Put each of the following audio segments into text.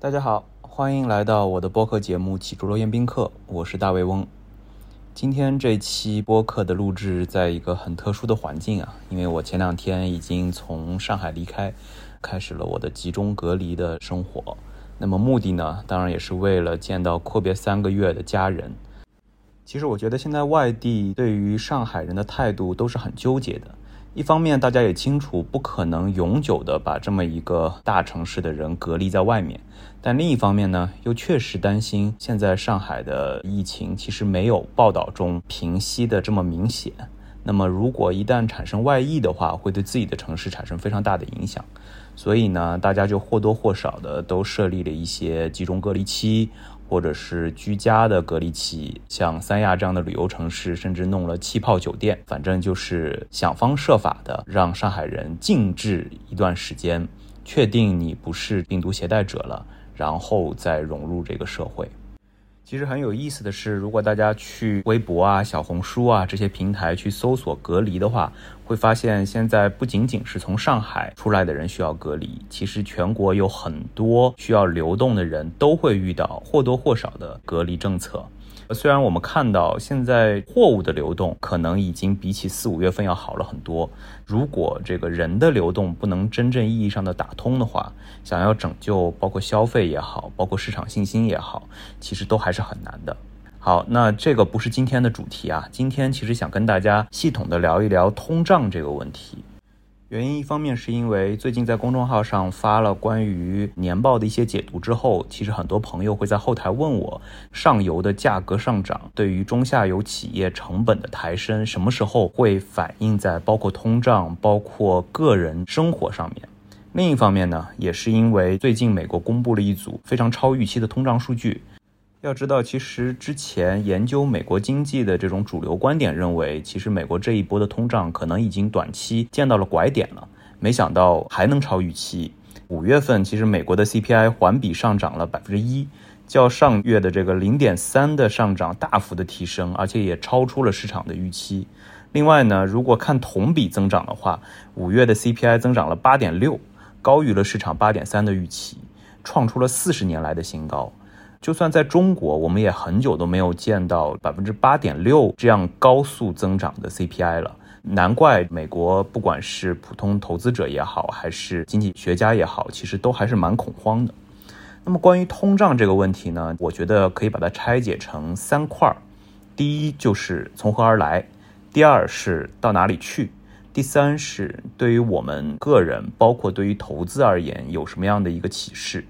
大家好，欢迎来到我的播客节目《起猪肉宴宾客》，我是大卫翁。今天这期播客的录制在一个很特殊的环境啊，因为我前两天已经从上海离开，开始了我的集中隔离的生活。那么目的呢，当然也是为了见到阔别三个月的家人。其实我觉得现在外地对于上海人的态度都是很纠结的。一方面，大家也清楚不可能永久的把这么一个大城市的人隔离在外面，但另一方面呢，又确实担心现在上海的疫情其实没有报道中平息的这么明显。那么，如果一旦产生外溢的话，会对自己的城市产生非常大的影响。所以呢，大家就或多或少的都设立了一些集中隔离期。或者是居家的隔离期，像三亚这样的旅游城市，甚至弄了气泡酒店，反正就是想方设法的让上海人静置一段时间，确定你不是病毒携带者了，然后再融入这个社会。其实很有意思的是，如果大家去微博啊、小红书啊这些平台去搜索隔离的话，会发现现在不仅仅是从上海出来的人需要隔离，其实全国有很多需要流动的人都会遇到或多或少的隔离政策。虽然我们看到现在货物的流动可能已经比起四五月份要好了很多，如果这个人的流动不能真正意义上的打通的话，想要拯救包括消费也好，包括市场信心也好，其实都还是很难的。好，那这个不是今天的主题啊，今天其实想跟大家系统的聊一聊通胀这个问题。原因一方面是因为最近在公众号上发了关于年报的一些解读之后，其实很多朋友会在后台问我，上游的价格上涨对于中下游企业成本的抬升，什么时候会反映在包括通胀、包括个人生活上面？另一方面呢，也是因为最近美国公布了一组非常超预期的通胀数据。要知道，其实之前研究美国经济的这种主流观点认为，其实美国这一波的通胀可能已经短期见到了拐点了。没想到还能超预期。五月份其实美国的 CPI 环比上涨了百分之一，较上月的这个零点三的上涨大幅的提升，而且也超出了市场的预期。另外呢，如果看同比增长的话，五月的 CPI 增长了八点六，高于了市场八点三的预期，创出了四十年来的新高。就算在中国，我们也很久都没有见到百分之八点六这样高速增长的 CPI 了。难怪美国不管是普通投资者也好，还是经济学家也好，其实都还是蛮恐慌的。那么关于通胀这个问题呢，我觉得可以把它拆解成三块儿：第一就是从何而来；第二是到哪里去；第三是对于我们个人，包括对于投资而言，有什么样的一个启示。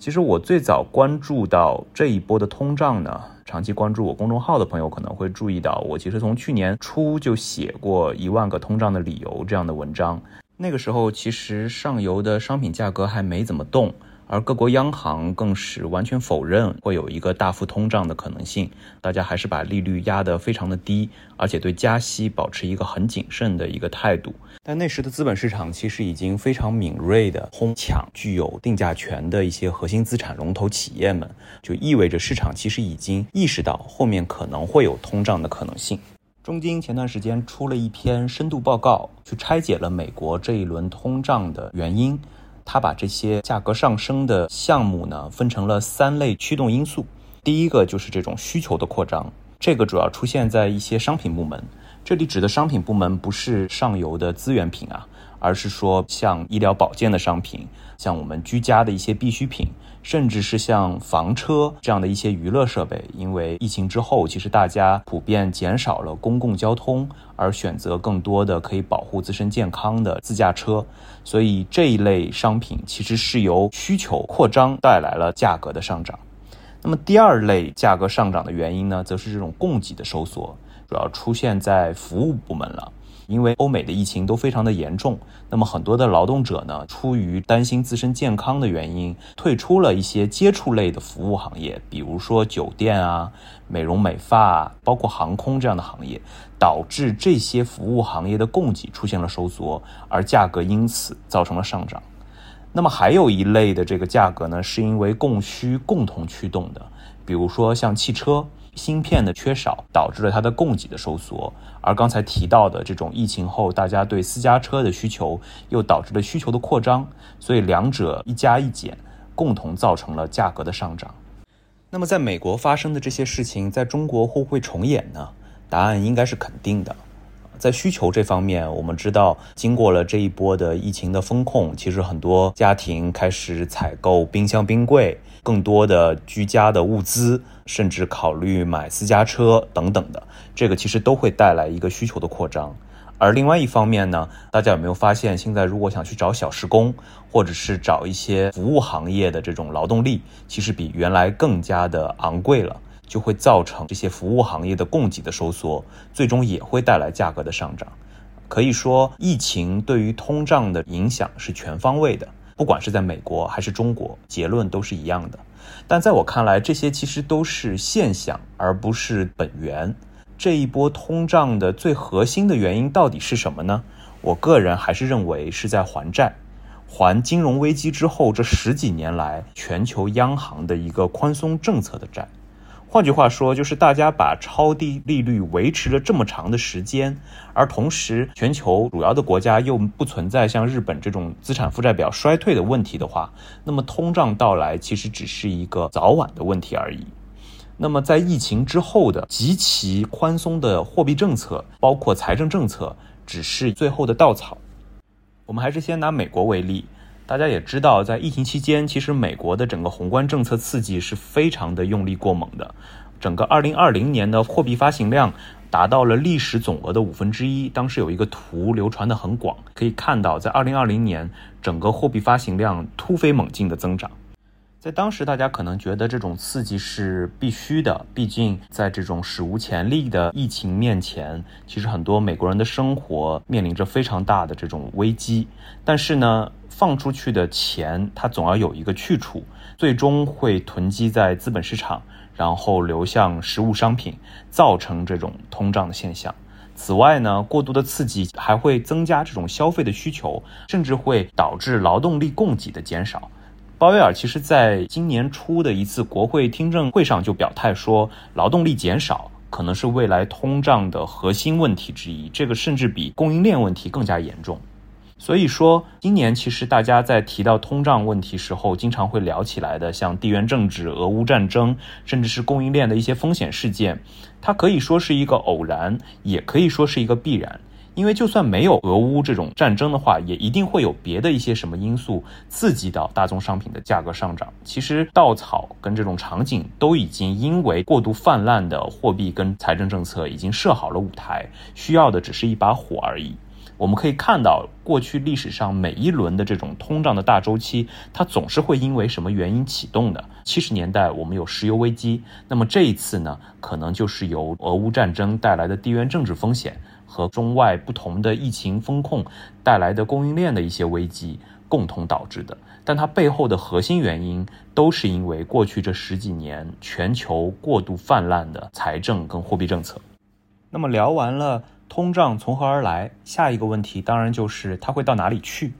其实我最早关注到这一波的通胀呢，长期关注我公众号的朋友可能会注意到，我其实从去年初就写过一万个通胀的理由这样的文章。那个时候其实上游的商品价格还没怎么动。而各国央行更是完全否认会有一个大幅通胀的可能性，大家还是把利率压得非常的低，而且对加息保持一个很谨慎的一个态度。但那时的资本市场其实已经非常敏锐地哄抢具有定价权的一些核心资产龙头企业们，就意味着市场其实已经意识到后面可能会有通胀的可能性。中金前段时间出了一篇深度报告，去拆解了美国这一轮通胀的原因。他把这些价格上升的项目呢分成了三类驱动因素。第一个就是这种需求的扩张，这个主要出现在一些商品部门。这里指的商品部门不是上游的资源品啊，而是说像医疗保健的商品，像我们居家的一些必需品。甚至是像房车这样的一些娱乐设备，因为疫情之后，其实大家普遍减少了公共交通，而选择更多的可以保护自身健康的自驾车，所以这一类商品其实是由需求扩张带来了价格的上涨。那么第二类价格上涨的原因呢，则是这种供给的收缩，主要出现在服务部门了。因为欧美的疫情都非常的严重，那么很多的劳动者呢，出于担心自身健康的原因，退出了一些接触类的服务行业，比如说酒店啊、美容美发，啊包括航空这样的行业，导致这些服务行业的供给出现了收缩，而价格因此造成了上涨。那么还有一类的这个价格呢，是因为供需共同驱动的，比如说像汽车。芯片的缺少导致了它的供给的收缩，而刚才提到的这种疫情后大家对私家车的需求又导致了需求的扩张，所以两者一加一减，共同造成了价格的上涨。那么，在美国发生的这些事情，在中国会不会重演呢？答案应该是肯定的。在需求这方面，我们知道，经过了这一波的疫情的风控，其实很多家庭开始采购冰箱、冰柜，更多的居家的物资，甚至考虑买私家车等等的，这个其实都会带来一个需求的扩张。而另外一方面呢，大家有没有发现，现在如果想去找小时工，或者是找一些服务行业的这种劳动力，其实比原来更加的昂贵了，就会造成这些服务行业的供给的收缩，最终也会带来价格的上涨。可以说，疫情对于通胀的影响是全方位的，不管是在美国还是中国，结论都是一样的。但在我看来，这些其实都是现象，而不是本源。这一波通胀的最核心的原因到底是什么呢？我个人还是认为是在还债，还金融危机之后这十几年来全球央行的一个宽松政策的债。换句话说，就是大家把超低利率维持了这么长的时间，而同时全球主要的国家又不存在像日本这种资产负债表衰退的问题的话，那么通胀到来其实只是一个早晚的问题而已。那么，在疫情之后的极其宽松的货币政策，包括财政政策，只是最后的稻草。我们还是先拿美国为例，大家也知道，在疫情期间，其实美国的整个宏观政策刺激是非常的用力过猛的。整个2020年的货币发行量达到了历史总额的五分之一。当时有一个图流传的很广，可以看到，在2020年，整个货币发行量突飞猛进的增长。在当时，大家可能觉得这种刺激是必须的，毕竟在这种史无前例的疫情面前，其实很多美国人的生活面临着非常大的这种危机。但是呢，放出去的钱它总要有一个去处，最终会囤积在资本市场，然后流向实物商品，造成这种通胀的现象。此外呢，过度的刺激还会增加这种消费的需求，甚至会导致劳动力供给的减少。鲍威尔其实在今年初的一次国会听证会上就表态说，劳动力减少可能是未来通胀的核心问题之一，这个甚至比供应链问题更加严重。所以说，今年其实大家在提到通胀问题时候，经常会聊起来的，像地缘政治、俄乌战争，甚至是供应链的一些风险事件，它可以说是一个偶然，也可以说是一个必然。因为就算没有俄乌这种战争的话，也一定会有别的一些什么因素刺激到大宗商品的价格上涨。其实稻草跟这种场景都已经因为过度泛滥的货币跟财政政策已经设好了舞台，需要的只是一把火而已。我们可以看到，过去历史上每一轮的这种通胀的大周期，它总是会因为什么原因启动的。七十年代我们有石油危机，那么这一次呢，可能就是由俄乌战争带来的地缘政治风险。和中外不同的疫情风控带来的供应链的一些危机共同导致的，但它背后的核心原因都是因为过去这十几年全球过度泛滥的财政跟货币政策。那么聊完了通胀从何而来，下一个问题当然就是它会到哪里去。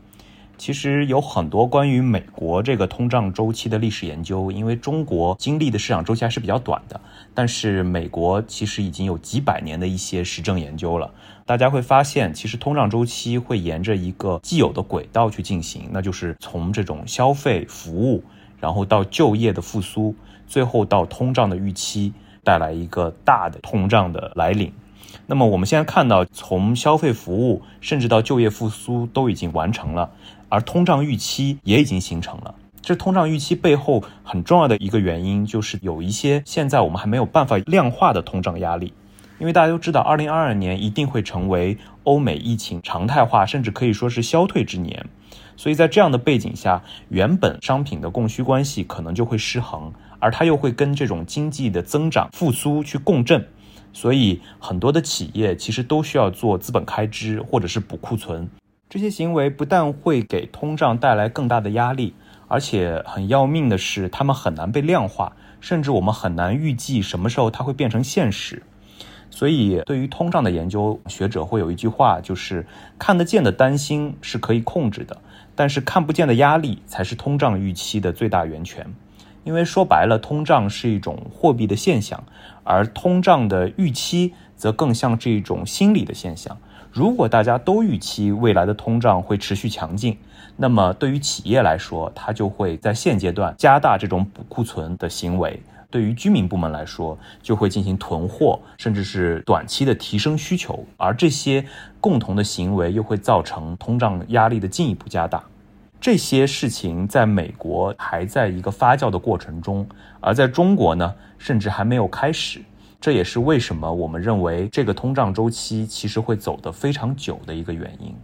其实有很多关于美国这个通胀周期的历史研究，因为中国经历的市场周期还是比较短的，但是美国其实已经有几百年的一些实证研究了。大家会发现，其实通胀周期会沿着一个既有的轨道去进行，那就是从这种消费服务，然后到就业的复苏，最后到通胀的预期，带来一个大的通胀的来临。那么我们现在看到，从消费服务甚至到就业复苏都已经完成了。而通胀预期也已经形成了。这通胀预期背后很重要的一个原因，就是有一些现在我们还没有办法量化的通胀压力。因为大家都知道，二零二二年一定会成为欧美疫情常态化，甚至可以说是消退之年。所以在这样的背景下，原本商品的供需关系可能就会失衡，而它又会跟这种经济的增长复苏去共振。所以很多的企业其实都需要做资本开支，或者是补库存。这些行为不但会给通胀带来更大的压力，而且很要命的是，他们很难被量化，甚至我们很难预计什么时候它会变成现实。所以，对于通胀的研究，学者会有一句话，就是看得见的担心是可以控制的，但是看不见的压力才是通胀预期的最大源泉。因为说白了，通胀是一种货币的现象，而通胀的预期则更像是一种心理的现象。如果大家都预期未来的通胀会持续强劲，那么对于企业来说，它就会在现阶段加大这种补库存的行为；对于居民部门来说，就会进行囤货，甚至是短期的提升需求。而这些共同的行为又会造成通胀压力的进一步加大。这些事情在美国还在一个发酵的过程中，而在中国呢，甚至还没有开始。这也是为什么我们认为这个通胀周期其实会走得非常久的一个原因。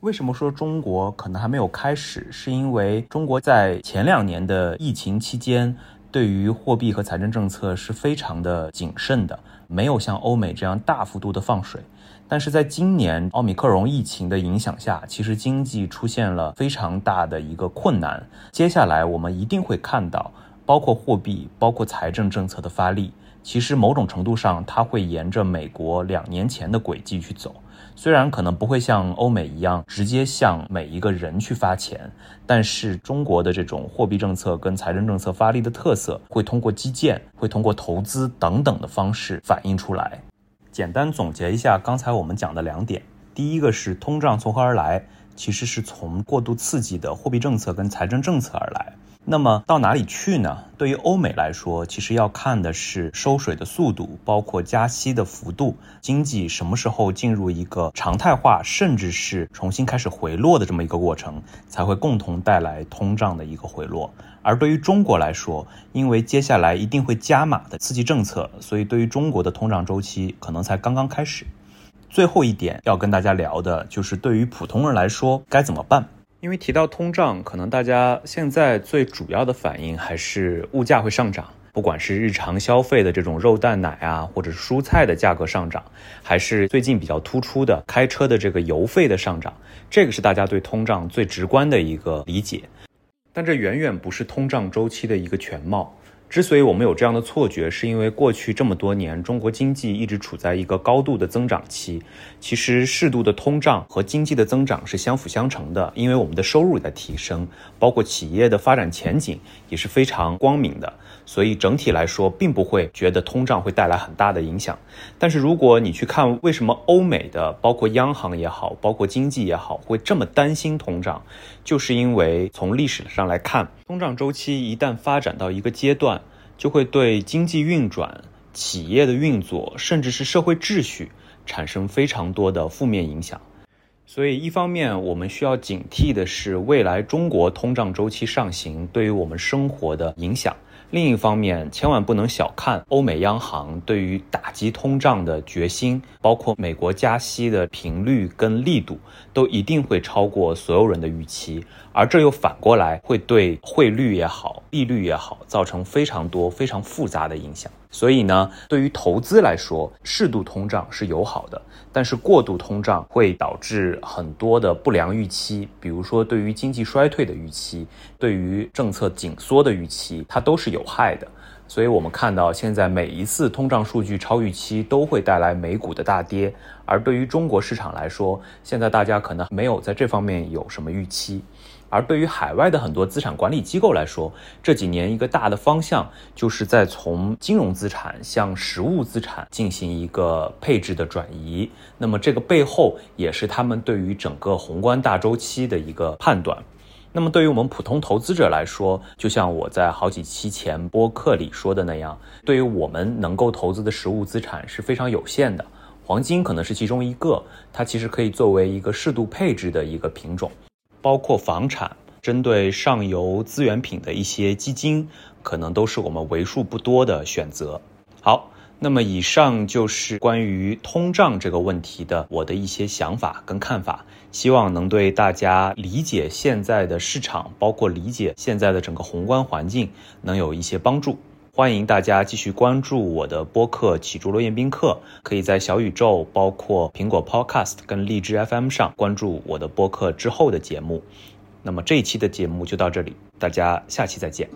为什么说中国可能还没有开始？是因为中国在前两年的疫情期间，对于货币和财政政策是非常的谨慎的，没有像欧美这样大幅度的放水。但是在今年奥密克戎疫情的影响下，其实经济出现了非常大的一个困难。接下来我们一定会看到，包括货币、包括财政政策的发力。其实某种程度上，它会沿着美国两年前的轨迹去走。虽然可能不会像欧美一样直接向每一个人去发钱，但是中国的这种货币政策跟财政政策发力的特色，会通过基建、会通过投资等等的方式反映出来。简单总结一下刚才我们讲的两点：第一个是通胀从何而来，其实是从过度刺激的货币政策跟财政政策而来。那么到哪里去呢？对于欧美来说，其实要看的是收水的速度，包括加息的幅度，经济什么时候进入一个常态化，甚至是重新开始回落的这么一个过程，才会共同带来通胀的一个回落。而对于中国来说，因为接下来一定会加码的刺激政策，所以对于中国的通胀周期可能才刚刚开始。最后一点要跟大家聊的就是，对于普通人来说该怎么办？因为提到通胀，可能大家现在最主要的反应还是物价会上涨，不管是日常消费的这种肉蛋奶啊，或者蔬菜的价格上涨，还是最近比较突出的开车的这个油费的上涨，这个是大家对通胀最直观的一个理解。但这远远不是通胀周期的一个全貌。之所以我们有这样的错觉，是因为过去这么多年，中国经济一直处在一个高度的增长期。其实适度的通胀和经济的增长是相辅相成的，因为我们的收入在提升，包括企业的发展前景也是非常光明的。所以整体来说，并不会觉得通胀会带来很大的影响。但是如果你去看为什么欧美的，包括央行也好，包括经济也好，会这么担心通胀，就是因为从历史上来看，通胀周期一旦发展到一个阶段，就会对经济运转、企业的运作，甚至是社会秩序产生非常多的负面影响。所以，一方面我们需要警惕的是未来中国通胀周期上行对于我们生活的影响。另一方面，千万不能小看欧美央行对于打击通胀的决心，包括美国加息的频率跟力度，都一定会超过所有人的预期，而这又反过来会对汇率也好、利率也好，造成非常多、非常复杂的影响。所以呢，对于投资来说，适度通胀是友好的，但是过度通胀会导致很多的不良预期，比如说对于经济衰退的预期，对于政策紧缩的预期，它都是有害的。所以我们看到，现在每一次通胀数据超预期，都会带来美股的大跌。而对于中国市场来说，现在大家可能没有在这方面有什么预期。而对于海外的很多资产管理机构来说，这几年一个大的方向就是在从金融资产向实物资产进行一个配置的转移。那么这个背后也是他们对于整个宏观大周期的一个判断。那么对于我们普通投资者来说，就像我在好几期前播客里说的那样，对于我们能够投资的实物资产是非常有限的，黄金可能是其中一个，它其实可以作为一个适度配置的一个品种。包括房产，针对上游资源品的一些基金，可能都是我们为数不多的选择。好，那么以上就是关于通胀这个问题的我的一些想法跟看法，希望能对大家理解现在的市场，包括理解现在的整个宏观环境，能有一些帮助。欢迎大家继续关注我的播客《起朱罗宴宾客》，可以在小宇宙、包括苹果 Podcast 跟荔枝 FM 上关注我的播客之后的节目。那么这一期的节目就到这里，大家下期再见。